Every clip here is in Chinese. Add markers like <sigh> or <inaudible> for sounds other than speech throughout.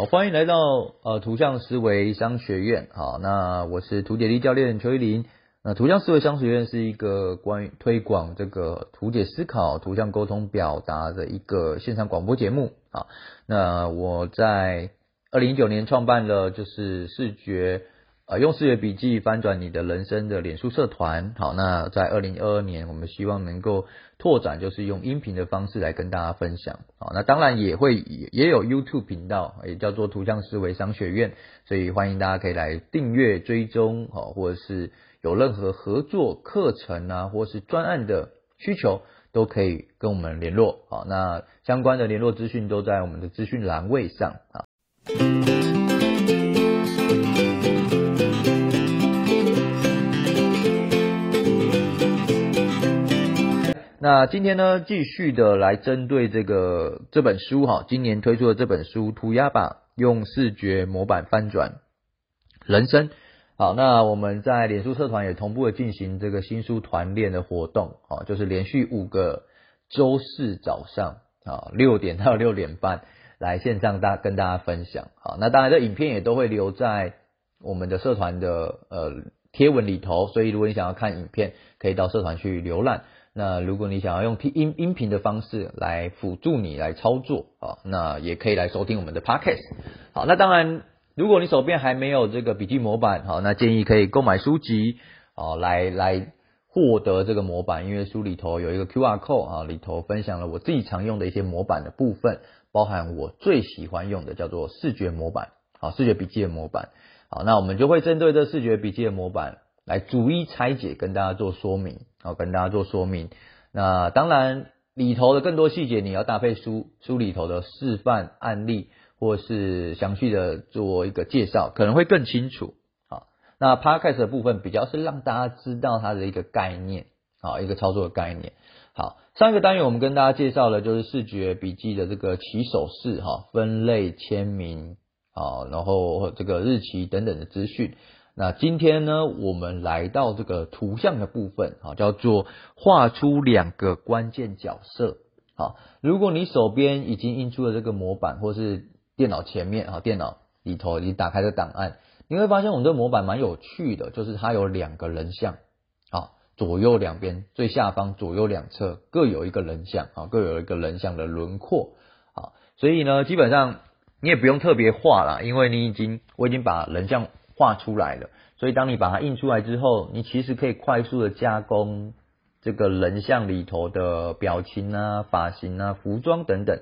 好，欢迎来到呃图像思维商学院。好，那我是图解力教练邱一林。那图像思维商学院是一个关于推广这个图解思考、图像沟通表达的一个线上广播节目。好，那我在二零一九年创办了就是视觉。呃，用视觉笔记翻转你的人生的脸书社团。好，那在二零二二年，我们希望能够拓展，就是用音频的方式来跟大家分享。好，那当然也会也有 YouTube 频道，也叫做图像思维商学院，所以欢迎大家可以来订阅追踪，好，或者是有任何合作课程啊，或是专案的需求，都可以跟我们联络。好，那相关的联络资讯都在我们的资讯栏位上啊。那今天呢，继续的来针对这个这本书哈，今年推出的这本书《涂鸦吧，用视觉模板翻转人生》。好，那我们在脸书社团也同步的进行这个新书团练的活动，啊，就是连续五个周四早上啊六点到六点半来线上大跟大家分享。好，那当然这影片也都会留在我们的社团的呃贴文里头，所以如果你想要看影片，可以到社团去浏览。那如果你想要用听音音频的方式来辅助你来操作啊，那也可以来收听我们的 podcast。好，那当然，如果你手边还没有这个笔记模板，好，那建议可以购买书籍，啊，来来获得这个模板，因为书里头有一个 QR code 啊，里头分享了我自己常用的一些模板的部分，包含我最喜欢用的叫做视觉模板，好，视觉笔记的模板。好，那我们就会针对这视觉笔记的模板来逐一拆解，跟大家做说明。好，跟大家做说明。那当然，里头的更多细节你要搭配书书里头的示范案例，或是详细的做一个介绍，可能会更清楚。好，那 podcast 的部分比较是让大家知道它的一个概念，好，一个操作的概念。好，上一个单元我们跟大家介绍的就是视觉笔记的这个起手式，哈，分类、签名，好，然后这个日期等等的资讯。那今天呢，我们来到这个图像的部分，啊，叫做画出两个关键角色。好，如果你手边已经印出了这个模板，或是电脑前面，啊，电脑里头已经打开的档案，你会发现我们这个模板蛮有趣的，就是它有两个人像，啊，左右两边最下方左右两侧各有一个人像，啊，各有一个人像的轮廓，啊，所以呢，基本上你也不用特别画了，因为你已经我已经把人像。画出来了，所以当你把它印出来之后，你其实可以快速的加工这个人像里头的表情啊、发型啊、服装等等，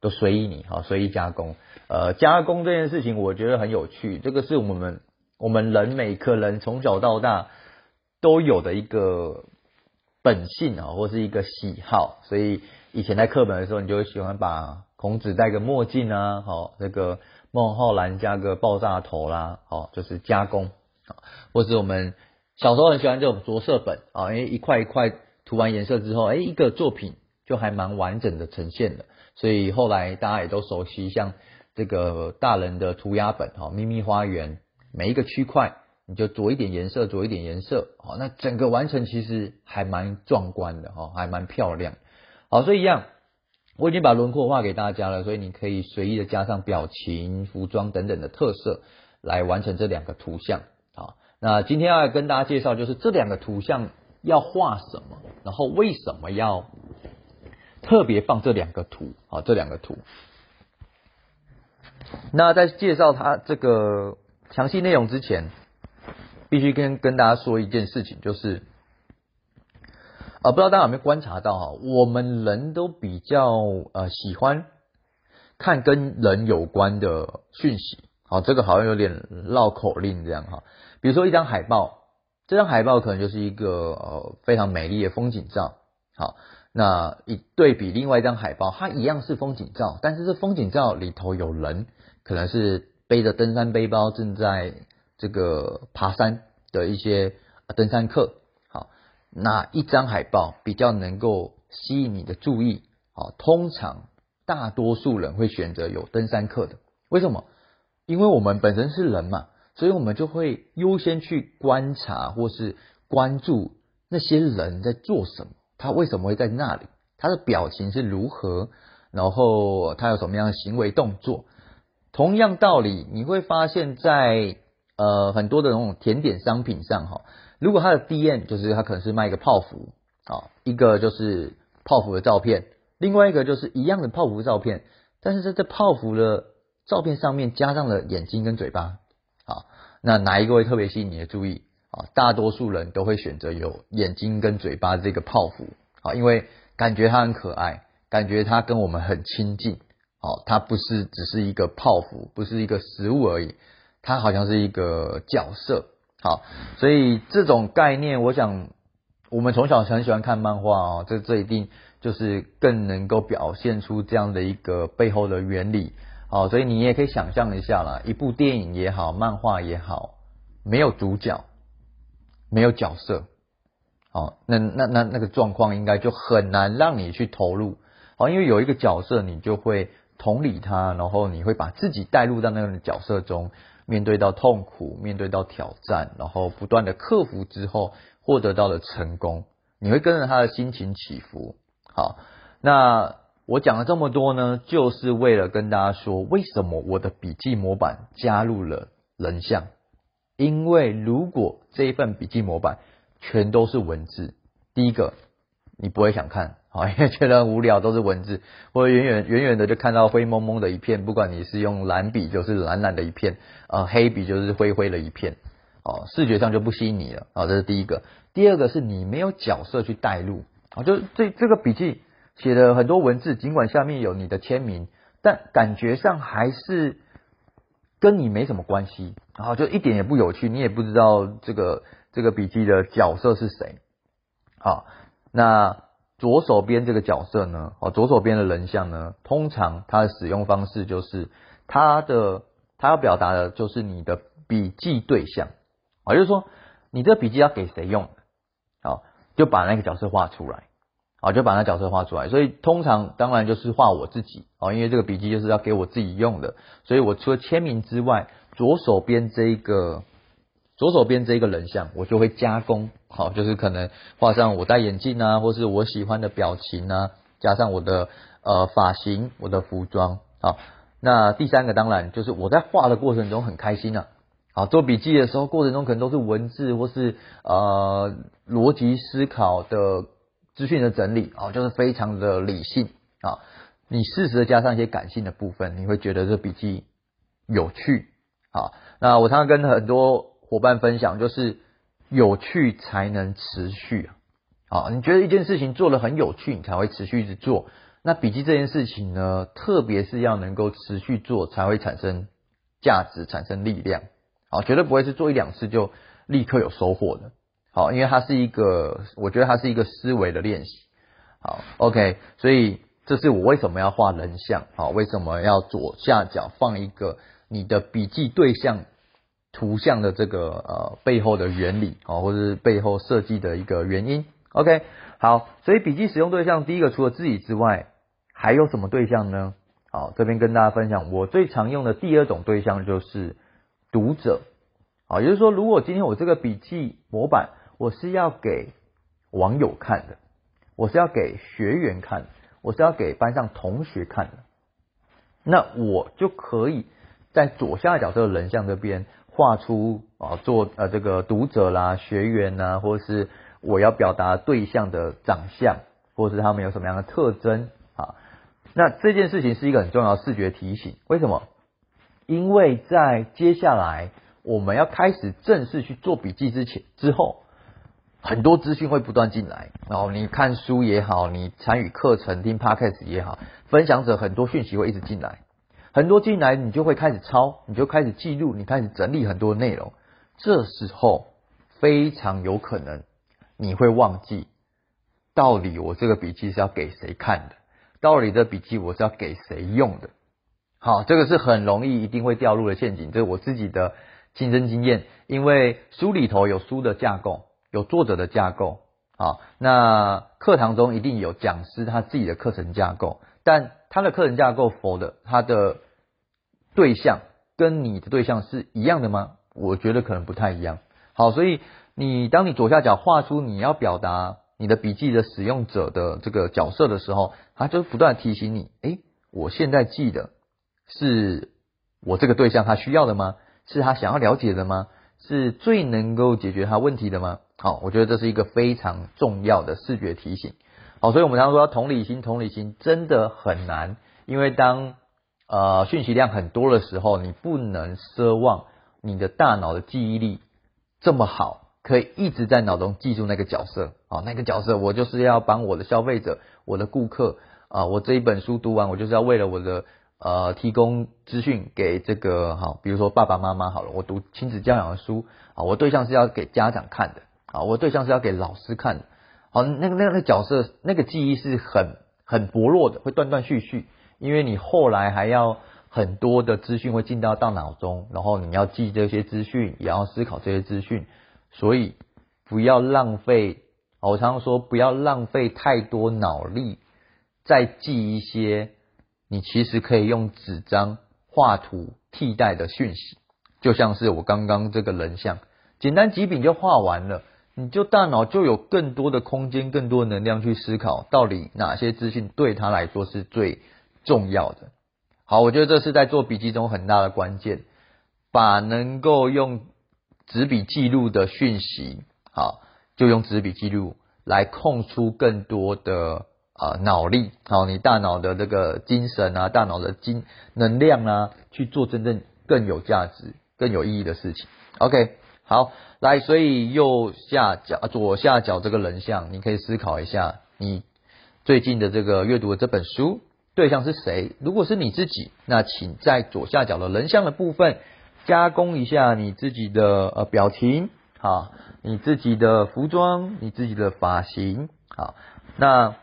都随意你哈，随意加工。呃，加工这件事情我觉得很有趣，这个是我们我们人每个人从小到大都有的一个本性啊，或是一个喜好。所以以前在课本的时候，你就喜欢把孔子戴个墨镜啊，好这个。孟浩然加个爆炸头啦，哦，就是加工，啊，或是我们小时候很喜欢这种着色本啊，因为一块一块涂完颜色之后，哎，一个作品就还蛮完整的呈现的，所以后来大家也都熟悉，像这个大人的涂鸦本，哈，秘密花园，每一个区块你就着一点颜色，着一点颜色，好，那整个完成其实还蛮壮观的，哈，还蛮漂亮，好，所以一样。我已经把轮廓画给大家了，所以你可以随意的加上表情、服装等等的特色来完成这两个图像。好，那今天要跟大家介绍就是这两个图像要画什么，然后为什么要特别放这两个图？好，这两个图。那在介绍它这个详细内容之前，必须跟跟大家说一件事情，就是。啊，不知道大家有没有观察到哈，我们人都比较呃喜欢看跟人有关的讯息，好，这个好像有点绕口令这样哈。比如说一张海报，这张海报可能就是一个呃非常美丽的风景照，好，那一对比另外一张海报，它一样是风景照，但是这风景照里头有人，可能是背着登山背包正在这个爬山的一些登山客。哪一张海报比较能够吸引你的注意？啊，通常大多数人会选择有登山客的。为什么？因为我们本身是人嘛，所以我们就会优先去观察或是关注那些人在做什么，他为什么会在那里，他的表情是如何，然后他有什么样的行为动作。同样道理，你会发现在呃很多的那种甜点商品上哈，如果它的 D N 就是它可能是卖一个泡芙啊，一个就是泡芙的照片，另外一个就是一样的泡芙照片，但是在这泡芙的照片上面加上了眼睛跟嘴巴啊，那哪一个会特别吸引你的注意啊？大多数人都会选择有眼睛跟嘴巴这个泡芙啊，因为感觉它很可爱，感觉它跟我们很亲近。哦，它不是只是一个泡芙，不是一个食物而已，它好像是一个角色。好，所以这种概念，我想我们从小很喜欢看漫画哦，这这一定就是更能够表现出这样的一个背后的原理。好，所以你也可以想象一下啦，一部电影也好，漫画也好，没有主角，没有角色，好，那那那那个状况应该就很难让你去投入。好，因为有一个角色，你就会。同理他，然后你会把自己带入到那个角色中，面对到痛苦，面对到挑战，然后不断的克服之后，获得到了成功，你会跟着他的心情起伏。好，那我讲了这么多呢，就是为了跟大家说，为什么我的笔记模板加入了人像？因为如果这一份笔记模板全都是文字，第一个你不会想看。好，<laughs> 因为觉得无聊，都是文字，或者远远远远的就看到灰蒙蒙的一片，不管你是用蓝笔，就是蓝蓝的一片，呃，黑笔就是灰灰的一片，哦，视觉上就不吸引你了，啊，这是第一个。第二个是你没有角色去带入，啊，就这这个笔记写的很多文字，尽管下面有你的签名，但感觉上还是跟你没什么关系，然后就一点也不有趣，你也不知道这个这个笔记的角色是谁，好，那。左手边这个角色呢，哦，左手边的人像呢，通常它的使用方式就是它的它要表达的就是你的笔记对象啊，就是说你这笔记要给谁用，好，就把那个角色画出来，好，就把那角色画出来。所以通常当然就是画我自己哦，因为这个笔记就是要给我自己用的，所以我除了签名之外，左手边这一个。左手边这一个人像，我就会加工，好，就是可能画上我戴眼镜啊，或是我喜欢的表情啊，加上我的呃发型、我的服装，好，那第三个当然就是我在画的过程中很开心啊，好，做笔记的时候过程中可能都是文字或是呃逻辑思考的资讯的整理，啊，就是非常的理性啊，你适时的加上一些感性的部分，你会觉得这笔记有趣，好，那我常常跟很多。伙伴分享就是有趣才能持续啊！好，你觉得一件事情做的很有趣，你才会持续一直做。那笔记这件事情呢，特别是要能够持续做，才会产生价值，产生力量。好，绝对不会是做一两次就立刻有收获的。好，因为它是一个，我觉得它是一个思维的练习。好，OK，所以这是我为什么要画人像，好，为什么要左下角放一个你的笔记对象。图像的这个呃背后的原理啊，或者是背后设计的一个原因。OK，好，所以笔记使用对象第一个除了自己之外，还有什么对象呢？好，这边跟大家分享，我最常用的第二种对象就是读者。好，也就是说，如果今天我这个笔记模板我是要给网友看的，我是要给学员看，我是要给班上同学看的，那我就可以在左下角这个人像这边。画出啊，做呃这个读者啦、学员呐，或是我要表达对象的长相，或是他们有什么样的特征啊？那这件事情是一个很重要的视觉提醒。为什么？因为在接下来我们要开始正式去做笔记之前之后，很多资讯会不断进来。然后你看书也好，你参与课程、听 podcast 也好，分享者很多讯息会一直进来。很多进来，你就会开始抄，你就开始记录，你开始整理很多内容。这时候非常有可能你会忘记，到底我这个笔记是要给谁看的？到底这笔记我是要给谁用的？好，这个是很容易一定会掉入的陷阱，这是我自己的亲身经验。因为书里头有书的架构，有作者的架构，啊，那课堂中一定有讲师他自己的课程架构。但他的客人架构否的，他的对象跟你的对象是一样的吗？我觉得可能不太一样。好，所以你当你左下角画出你要表达你的笔记的使用者的这个角色的时候，他就不断提醒你：，诶，我现在记的是我这个对象他需要的吗？是他想要了解的吗？是最能够解决他问题的吗？好，我觉得这是一个非常重要的视觉提醒。好，所以我们常说同理心，同理心真的很难，因为当呃讯息量很多的时候，你不能奢望你的大脑的记忆力这么好，可以一直在脑中记住那个角色。啊，那个角色我就是要帮我的消费者、我的顾客啊，我这一本书读完，我就是要为了我的。呃，提供资讯给这个哈，比如说爸爸妈妈好了，我读亲子教养的书啊，我对象是要给家长看的啊，我对象是要给老师看的，好，那个那个角色那个记忆是很很薄弱的，会断断续续，因为你后来还要很多的资讯会进到大脑中，然后你要记这些资讯，也要思考这些资讯，所以不要浪费，我常常说不要浪费太多脑力再记一些。你其实可以用纸张画图替代的讯息，就像是我刚刚这个人像，简单几笔就画完了，你就大脑就有更多的空间、更多能量去思考，到底哪些资讯对他来说是最重要的。好，我觉得这是在做笔记中很大的关键，把能够用纸笔记录的讯息，好，就用纸笔记录来空出更多的。啊，脑力好，你大脑的这个精神啊，大脑的精能量啊，去做真正更有价值、更有意义的事情。OK，好，来，所以右下角、左下角这个人像，你可以思考一下，你最近的这个阅读的这本书对象是谁？如果是你自己，那请在左下角的人像的部分加工一下你自己的呃表情，好，你自己的服装，你自己的发型，好，那。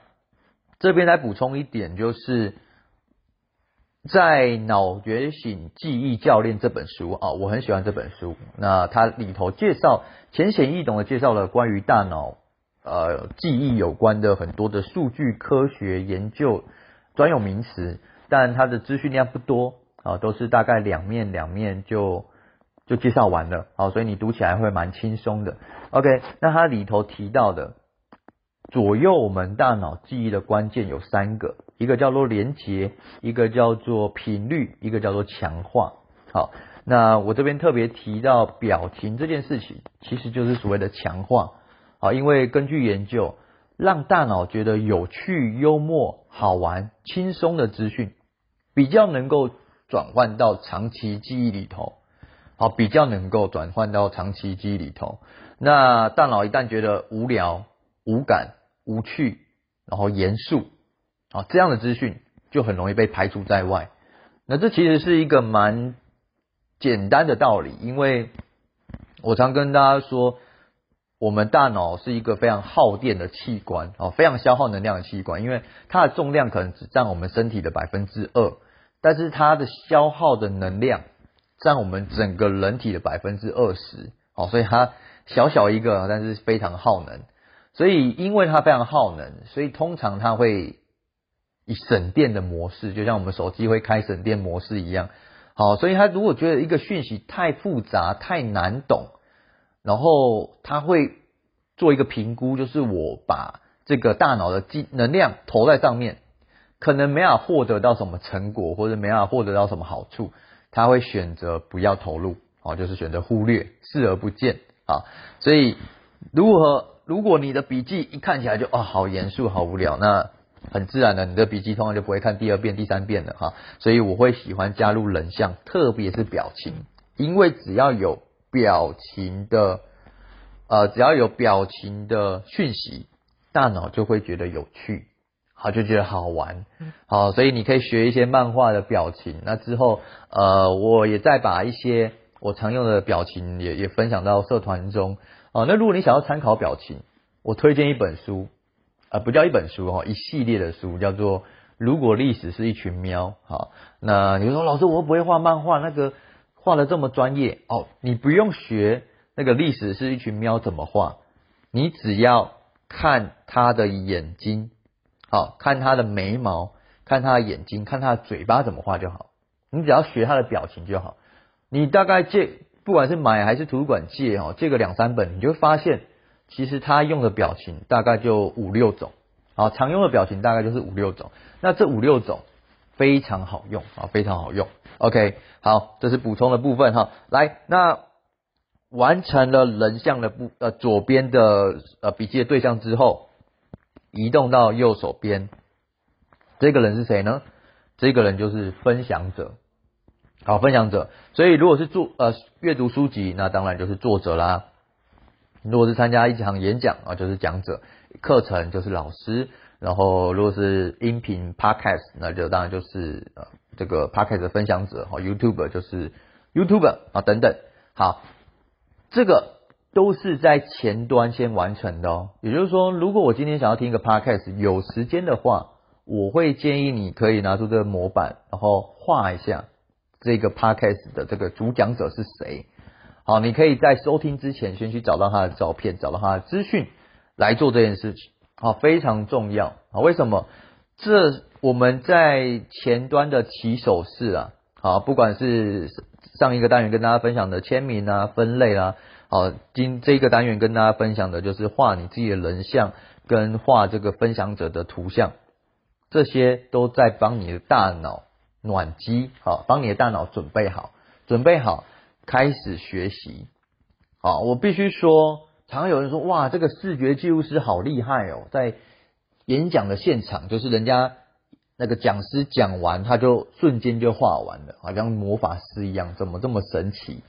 这边来补充一点，就是在《脑觉醒记忆教练》这本书啊，我很喜欢这本书。那它里头介绍浅显易懂的介绍了关于大脑呃记忆有关的很多的数据科学研究专有名词，但它的资讯量不多啊，都是大概两面两面就就介绍完了啊，所以你读起来会蛮轻松的。OK，那它里头提到的。左右我们大脑记忆的关键有三个，一个叫做连结，一个叫做频率，一个叫做强化。好，那我这边特别提到表情这件事情，其实就是所谓的强化。好，因为根据研究，让大脑觉得有趣、幽默、好玩、轻松的资讯，比较能够转换到长期记忆里头。好，比较能够转换到长期记忆里头。那大脑一旦觉得无聊、无感，无趣，然后严肃，啊，这样的资讯就很容易被排除在外。那这其实是一个蛮简单的道理，因为我常跟大家说，我们大脑是一个非常耗电的器官，哦，非常消耗能量的器官，因为它的重量可能只占我们身体的百分之二，但是它的消耗的能量占我们整个人体的百分之二十，哦，所以它小小一个，但是非常耗能。所以，因为它非常耗能，所以通常它会以省电的模式，就像我们手机会开省电模式一样。好，所以它如果觉得一个讯息太复杂、太难懂，然后它会做一个评估，就是我把这个大脑的机能量投在上面，可能没法获得到什么成果，或者没法获得到什么好处，他会选择不要投入，好，就是选择忽略、视而不见。啊，所以如何？如果你的笔记一看起来就哦好严肃好无聊，那很自然的你的笔记通常就不会看第二遍第三遍了哈。所以我会喜欢加入人像，特别是表情，因为只要有表情的呃只要有表情的讯息，大脑就会觉得有趣，好就觉得好玩，好所以你可以学一些漫画的表情。那之后呃我也再把一些我常用的表情也也分享到社团中。啊，那如果你想要参考表情，我推荐一本书，啊，不叫一本书哈，一系列的书叫做《如果历史是一群喵》。好，那你说老师，我不会画漫画，那个画的这么专业哦，你不用学那个历史是一群喵怎么画，你只要看他的眼睛，好看他的眉毛，看他的眼睛，看他的嘴巴怎么画就好，你只要学他的表情就好，你大概借。不管是买还是图书馆借哦，借个两三本，你就会发现，其实他用的表情大概就五六种，啊，常用的表情大概就是五六种。那这五六种非常好用啊，非常好用。OK，好，这是补充的部分哈。来，那完成了人像的部呃左边的呃笔记的对象之后，移动到右手边，这个人是谁呢？这个人就是分享者。好，分享者。所以如果是作呃阅读书籍，那当然就是作者啦。如果是参加一场演讲啊，就是讲者；课程就是老师。然后如果是音频 podcast，那就当然就是呃这个 podcast 的分享者哈，YouTube 就是 YouTube 啊等等。好，这个都是在前端先完成的哦。也就是说，如果我今天想要听一个 podcast，有时间的话，我会建议你可以拿出这个模板，然后画一下这个 podcast 的这个主讲者是谁。好，你可以在收听之前先去找到他的照片，找到他的资讯来做这件事情。好，非常重要啊！为什么？这我们在前端的起手式啊，好，不管是上一个单元跟大家分享的签名啊、分类啊，好，今这个单元跟大家分享的就是画你自己的人像跟画这个分享者的图像，这些都在帮你的大脑暖机，好，帮你的大脑准备好，准备好开始学习。好，我必须说。常有人说，哇，这个视觉记录师好厉害哦，在演讲的现场，就是人家那个讲师讲完，他就瞬间就画完了，好像魔法师一样，怎么这么神奇？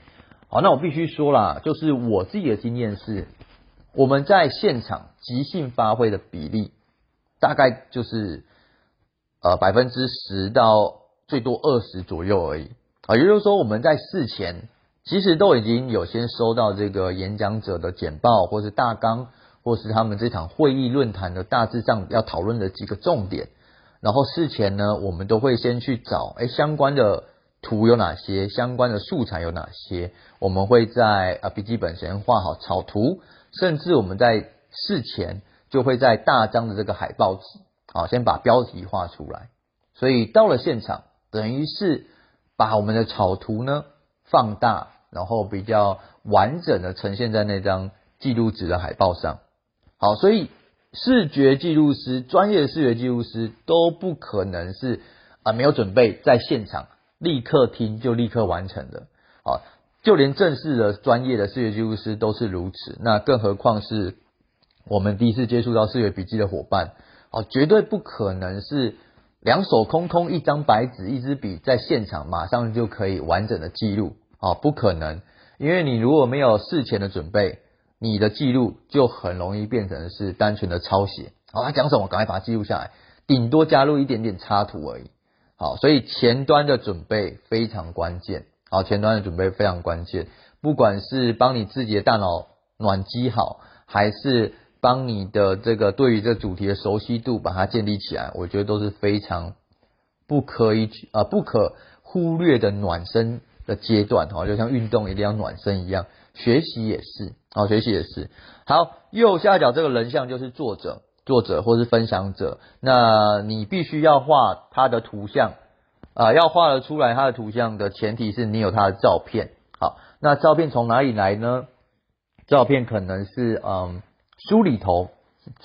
好，那我必须说啦，就是我自己的经验是，我们在现场即兴发挥的比例，大概就是呃百分之十到最多二十左右而已。啊，也就是说我们在事前。其实都已经有先收到这个演讲者的简报，或是大纲，或是他们这场会议论坛的大致上要讨论的几个重点。然后事前呢，我们都会先去找，哎，相关的图有哪些，相关的素材有哪些。我们会在啊笔记本先画好草图，甚至我们在事前就会在大张的这个海报纸，啊，先把标题画出来。所以到了现场，等于是把我们的草图呢。放大，然后比较完整的呈现在那张记录纸的海报上。好，所以视觉记录师、专业的视觉记录师都不可能是啊没有准备在现场立刻听就立刻完成的。好，就连正式的专业的视觉记录师都是如此，那更何况是我们第一次接触到视觉笔记的伙伴，哦，绝对不可能是。两手空空，一张白纸，一支笔，在现场马上就可以完整的记录啊？不可能，因为你如果没有事前的准备，你的记录就很容易变成是单纯的抄写。好，他讲什么，赶快把它记录下来，顶多加入一点点插图而已。好，所以前端的准备非常关键。好，前端的准备非常关键，不管是帮你自己的大脑暖机好，还是。帮你的这个对于这主题的熟悉度把它建立起来，我觉得都是非常不可以啊不可忽略的暖身的阶段哈，就像运动一定要暖身一样，学习也是啊，学习也是。好，右下角这个人像就是作者，作者或是分享者，那你必须要画他的图像啊，要画得出来他的图像的前提是你有他的照片。好，那照片从哪里来呢？照片可能是嗯。书里头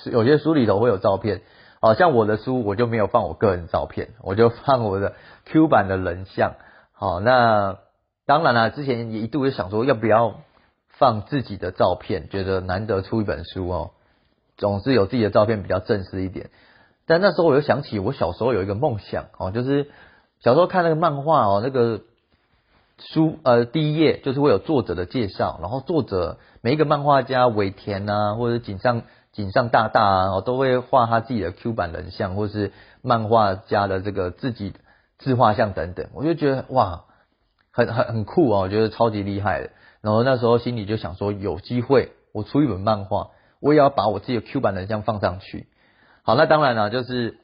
有些书里头会有照片，好像我的书我就没有放我个人照片，我就放我的 Q 版的人像。好，那当然了，之前也一度也想说要不要放自己的照片，觉得难得出一本书哦，总是有自己的照片比较正式一点。但那时候我又想起我小时候有一个梦想哦，就是小时候看那个漫画哦，那个。书呃第一页就是会有作者的介绍，然后作者每一个漫画家尾田啊，或者井上井上大大啊，都会画他自己的 Q 版人像，或是漫画家的这个自己自画像等等，我就觉得哇，很很很酷哦，我觉得超级厉害的。然后那时候心里就想说，有机会我出一本漫画，我也要把我自己的 Q 版人像放上去。好，那当然了，就是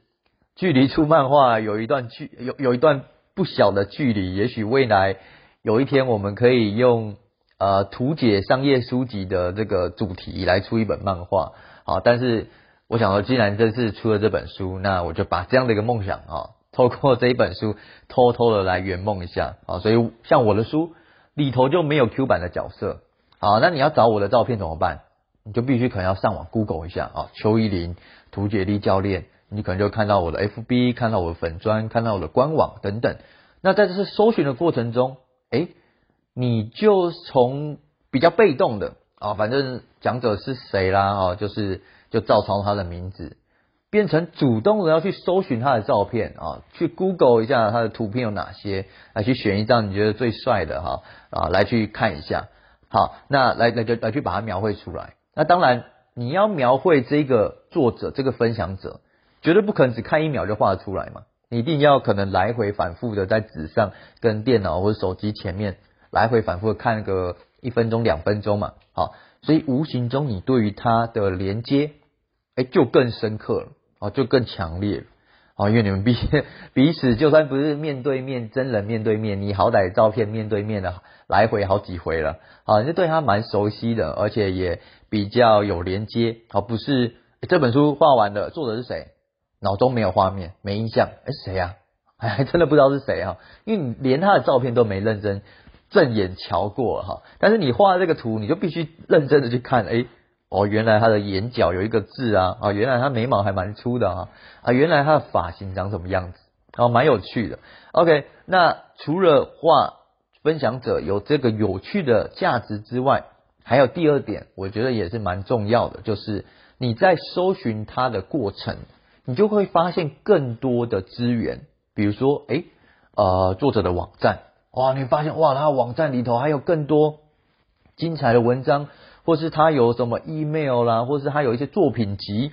距离出漫画有一段距有有一段不小的距离，也许未来。有一天，我们可以用呃图解商业书籍的这个主题来出一本漫画，好，但是我想说，既然这次出了这本书，那我就把这样的一个梦想啊，透过这一本书偷偷的来圆梦一下啊，所以像我的书里头就没有 Q 版的角色，好，那你要找我的照片怎么办？你就必须可能要上网 Google 一下啊，邱依林图解力教练你可能就看到我的 FB，看到我的粉砖，看到我的官网等等。那在这次搜寻的过程中，哎，你就从比较被动的啊，反正讲者是谁啦，哦，就是就照抄他的名字，变成主动的要去搜寻他的照片啊，去 Google 一下他的图片有哪些，来去选一张你觉得最帅的哈啊，来去看一下。好，那来来就来去把它描绘出来。那当然，你要描绘这个作者、这个分享者，绝对不可能只看一秒就画得出来嘛。你一定要可能来回反复的在纸上、跟电脑或者手机前面来回反复的看个一分钟、两分钟嘛。好，所以无形中你对于他的连接，哎，就更深刻了，哦，就更强烈了。哦，因为你们彼 <laughs> 彼此就算不是面对面真人面对面，你好歹照片面对面的来回好几回了，啊，就对他蛮熟悉的，而且也比较有连接。好，不是这本书画完了，作者是谁？脑中没有画面，没印象，哎，谁呀？还 <laughs> 真的不知道是谁哈，因为你连他的照片都没认真正眼瞧过哈。但是你画这个图，你就必须认真的去看，哎。哦，原来他的眼角有一个痣啊！啊，原来他眉毛还蛮粗的啊！啊，原来他的发型长什么样子？哦，蛮有趣的。OK，那除了画分享者有这个有趣的价值之外，还有第二点，我觉得也是蛮重要的，就是你在搜寻他的过程，你就会发现更多的资源，比如说，诶，呃，作者的网站，哇，你发现哇，他网站里头还有更多精彩的文章。或是他有什么 email 啦，或是他有一些作品集，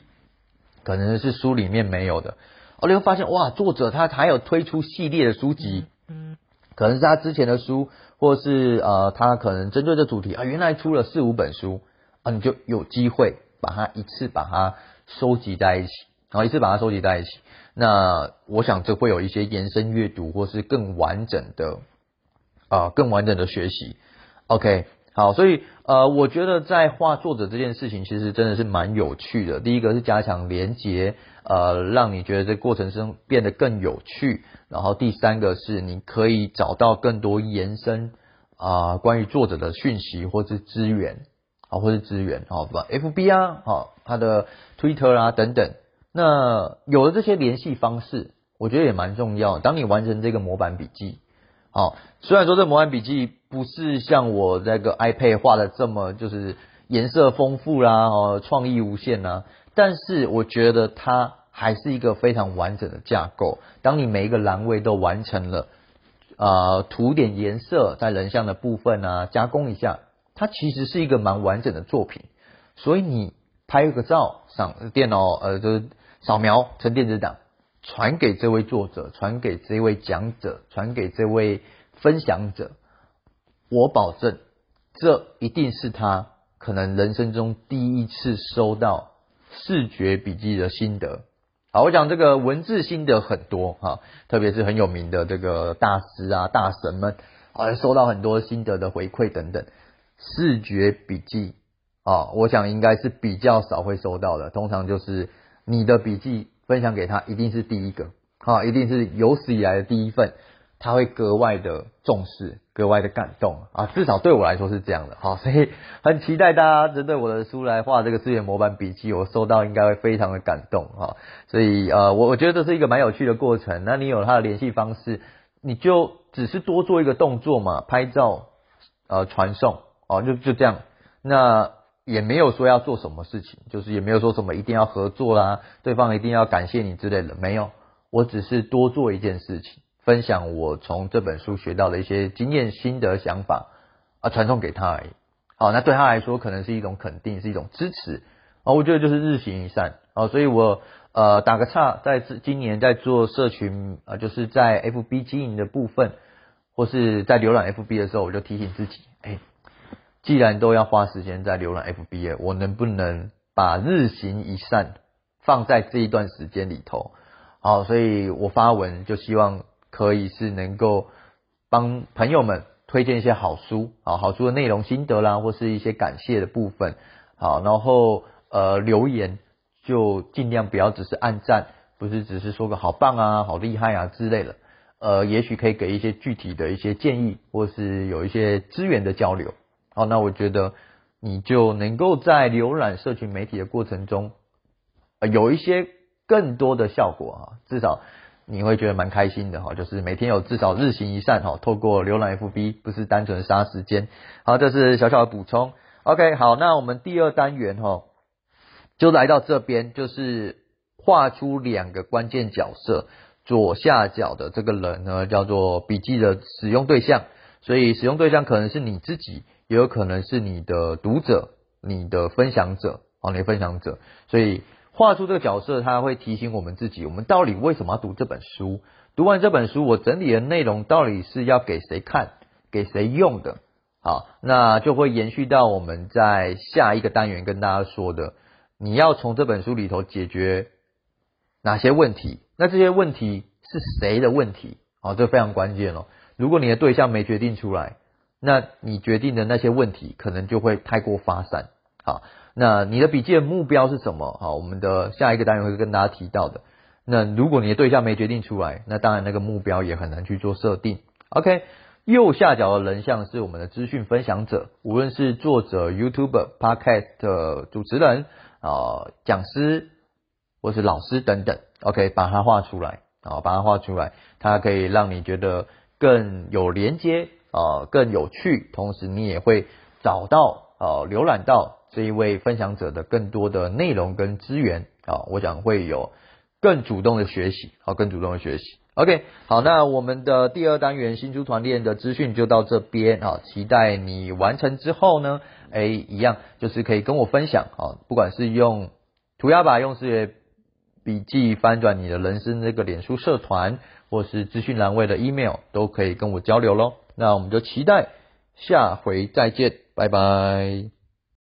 可能是书里面没有的。哦，你会发现哇，作者他还有推出系列的书籍，嗯，可能是他之前的书，或是呃，他可能针对这主题啊，原来出了四五本书啊，你就有机会把它一次把它收集在一起，然后一次把它收集在一起。那我想这会有一些延伸阅读，或是更完整的啊，更完整的学习。OK。好，所以呃，我觉得在画作者这件事情，其实真的是蛮有趣的。第一个是加强连接，呃，让你觉得这过程中变得更有趣。然后第三个是你可以找到更多延伸啊，关于作者的讯息或是资源啊，或是资源，好吧？FB 啊，好，他的 Twitter 啊等等。那有了这些联系方式，我觉得也蛮重要。当你完成这个模板笔记。好，虽然说这模板笔记不是像我这个 iPad 画的这么就是颜色丰富啦，哦，创意无限呐，但是我觉得它还是一个非常完整的架构。当你每一个栏位都完成了，呃，涂点颜色在人像的部分啊，加工一下，它其实是一个蛮完整的作品。所以你拍个照，上电脑呃，就是扫描成电子档。传给这位作者，传给这位讲者，传给这位分享者，我保证，这一定是他可能人生中第一次收到视觉笔记的心得。好，我讲这个文字心得很多哈，特别是很有名的这个大师啊、大神们啊，收到很多心得的回馈等等。视觉笔记啊，我想应该是比较少会收到的，通常就是你的笔记。分享给他一定是第一个，好，一定是有史以来的第一份，他会格外的重视，格外的感动。啊，至少对我来说是这样的，好，所以 <laughs> 很期待大家针对我的书来画这个资源模板笔记，我收到应该会非常的感动。哈，所以呃，我我觉得这是一个蛮有趣的过程，那你有他的联系方式，你就只是多做一个动作嘛，拍照呃传送。哦，就就这样，那。也没有说要做什么事情，就是也没有说什么一定要合作啦，对方一定要感谢你之类的，没有。我只是多做一件事情，分享我从这本书学到的一些经验、心得、想法啊，传送给他而已。好，那对他来说可能是一种肯定，是一种支持啊。我觉得就是日行一善啊，所以我呃打个岔，在今年在做社群啊，就是在 FB 经营的部分，或是在浏览 FB 的时候，我就提醒自己，既然都要花时间在浏览 F B A，我能不能把日行一善放在这一段时间里头？好，所以我发文就希望可以是能够帮朋友们推荐一些好书，好好书的内容心得啦，或是一些感谢的部分。好，然后呃留言就尽量不要只是按赞，不是只是说个好棒啊、好厉害啊之类的。呃，也许可以给一些具体的一些建议，或是有一些资源的交流。好，那我觉得你就能够在浏览社群媒体的过程中，呃，有一些更多的效果哈，至少你会觉得蛮开心的哈，就是每天有至少日行一善哈，透过浏览 FB 不是单纯杀时间。好，这是小小的补充。OK，好，那我们第二单元哈，就来到这边，就是画出两个关键角色，左下角的这个人呢叫做笔记的使用对象，所以使用对象可能是你自己，也有可能是你的读者、你的分享者啊，你的分享者，所以。画出这个角色，他会提醒我们自己，我们到底为什么要读这本书？读完这本书，我整理的内容到底是要给谁看、给谁用的？好，那就会延续到我们在下一个单元跟大家说的，你要从这本书里头解决哪些问题？那这些问题是谁的问题？好，这非常关键哦。如果你的对象没决定出来，那你决定的那些问题可能就会太过发散。好。那你的笔记的目标是什么？好，我们的下一个单元会跟大家提到的。那如果你的对象没决定出来，那当然那个目标也很难去做设定。OK，右下角的人像是我们的资讯分享者，无论是作者、YouTube、Podcast 主持人啊、讲师或是老师等等。OK，把它画出来啊，把它画出来，它可以让你觉得更有连接啊，更有趣，同时你也会找到啊，浏览到。这一位分享者的更多的内容跟资源啊，我想会有更主动的学习，好，更主动的学习。OK，好，那我们的第二单元新书团练的资讯就到这边啊，期待你完成之后呢，哎，一样就是可以跟我分享啊，不管是用涂鸦吧，用视觉笔记翻转你的人生这个脸书社团，或是资讯栏位的 email 都可以跟我交流喽。那我们就期待下回再见，拜拜。